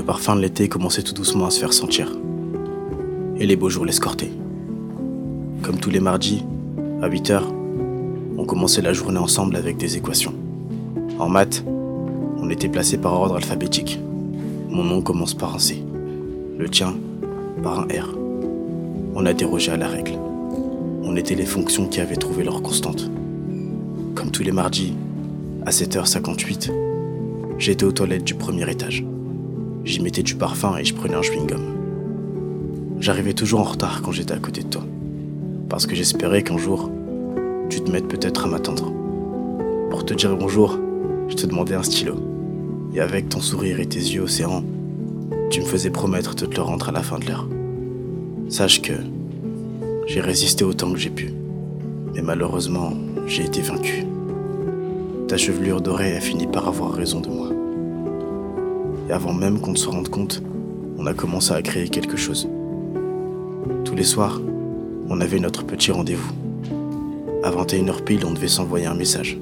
parfum de l'été commençait tout doucement à se faire sentir. Et les beaux jours l'escortaient. Comme tous les mardis, à 8 heures, on commençait la journée ensemble avec des équations. En maths, on était placé par ordre alphabétique. Mon nom commence par un C, le tien par un R. On a dérogé à la règle. On était les fonctions qui avaient trouvé leur constante. Comme tous les mardis, à 7h58, j'étais aux toilettes du premier étage. J'y mettais du parfum et je prenais un chewing-gum. J'arrivais toujours en retard quand j'étais à côté de toi, parce que j'espérais qu'un jour, tu te mettes peut-être à m'attendre. Pour te dire bonjour, je te demandais un stylo. Et avec ton sourire et tes yeux océans, tu me faisais promettre de te le rendre à la fin de l'heure. Sache que j'ai résisté autant que j'ai pu. Mais malheureusement, j'ai été vaincu. Ta chevelure dorée a fini par avoir raison de moi. Et avant même qu'on ne se rende compte, on a commencé à créer quelque chose. Tous les soirs, on avait notre petit rendez-vous. À 21h pile, on devait s'envoyer un message.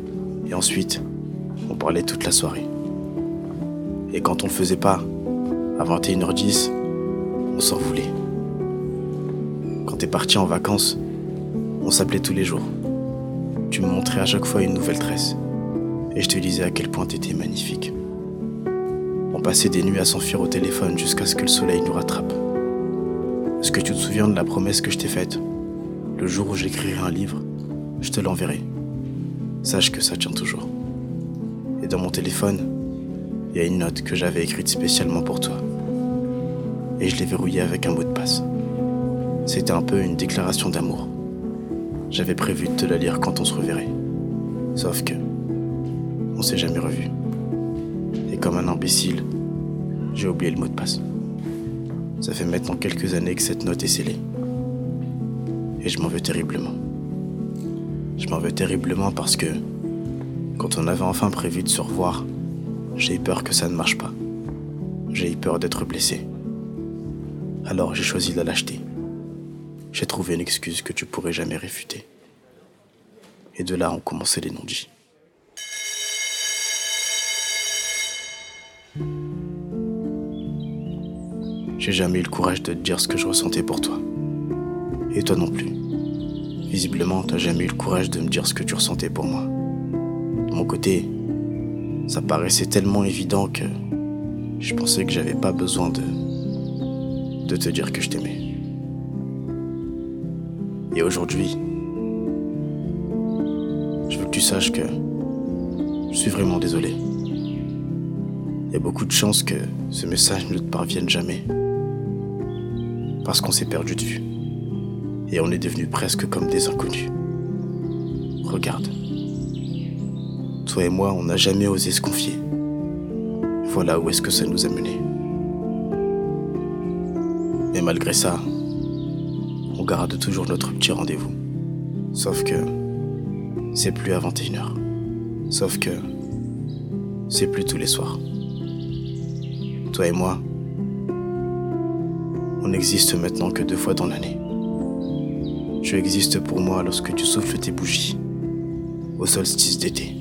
Et ensuite, on parlait toute la soirée. Et quand on le faisait pas, à 21h10, on s'en voulait. Quand t'es parti en vacances, on s'appelait tous les jours. Tu me montrais à chaque fois une nouvelle tresse. Et je te disais à quel point t'étais magnifique. On passait des nuits à s'enfuir au téléphone jusqu'à ce que le soleil nous rattrape. Est-ce que tu te souviens de la promesse que je t'ai faite? Le jour où j'écrirai un livre, je te l'enverrai. Sache que ça tient toujours. Et dans mon téléphone, il y a une note que j'avais écrite spécialement pour toi. Et je l'ai verrouillée avec un mot de passe. C'était un peu une déclaration d'amour. J'avais prévu de te la lire quand on se reverrait. Sauf que, on s'est jamais revu. Comme un imbécile, j'ai oublié le mot de passe. Ça fait maintenant quelques années que cette note est scellée. Et je m'en veux terriblement. Je m'en veux terriblement parce que, quand on avait enfin prévu de se revoir, j'ai eu peur que ça ne marche pas. J'ai eu peur d'être blessé. Alors j'ai choisi de la lâcheté. J'ai trouvé une excuse que tu pourrais jamais réfuter. Et de là ont commencé les non-dits. J'ai jamais eu le courage de te dire ce que je ressentais pour toi. Et toi non plus. Visiblement, t'as jamais eu le courage de me dire ce que tu ressentais pour moi. De mon côté, ça paraissait tellement évident que je pensais que j'avais pas besoin de de te dire que je t'aimais. Et aujourd'hui, je veux que tu saches que je suis vraiment désolé. Il y a beaucoup de chances que ce message ne te parvienne jamais. Parce qu'on s'est perdu de vue. Et on est devenus presque comme des inconnus. Regarde. Toi et moi, on n'a jamais osé se confier. Voilà où est-ce que ça nous a menés. Mais malgré ça, on garde toujours notre petit rendez-vous. Sauf que c'est plus à 21h. Sauf que c'est plus tous les soirs. Toi et moi, on n'existe maintenant que deux fois dans l'année. Tu existes pour moi lorsque tu souffles tes bougies au solstice d'été.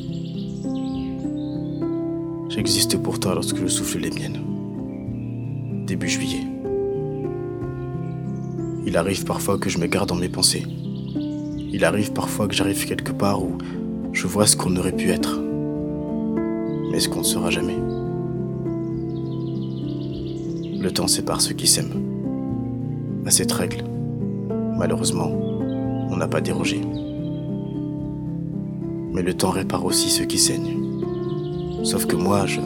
J'existe pour toi lorsque je souffle les miennes. Début juillet. Il arrive parfois que je me garde dans mes pensées. Il arrive parfois que j'arrive quelque part où je vois ce qu'on aurait pu être, mais ce qu'on ne sera jamais. Le temps sépare ceux qui s'aiment. À cette règle, malheureusement, on n'a pas dérogé. Mais le temps répare aussi ceux qui saignent. Sauf que moi, je.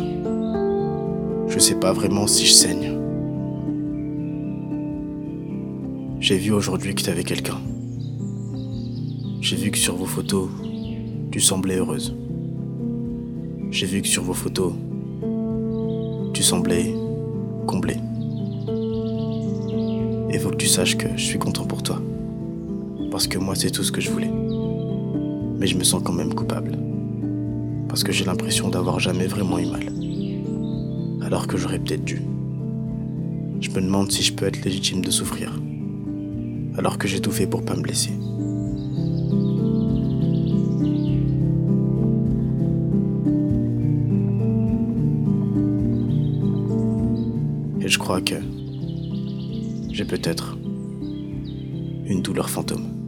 Je sais pas vraiment si je saigne. J'ai vu aujourd'hui que tu avais quelqu'un. J'ai vu que sur vos photos, tu semblais heureuse. J'ai vu que sur vos photos, tu semblais comblée. Et faut que tu saches que je suis content pour toi. Parce que moi, c'est tout ce que je voulais. Mais je me sens quand même coupable. Parce que j'ai l'impression d'avoir jamais vraiment eu mal. Alors que j'aurais peut-être dû. Je me demande si je peux être légitime de souffrir alors que j'ai tout fait pour pas me blesser. Et je crois que j'ai peut-être une douleur fantôme.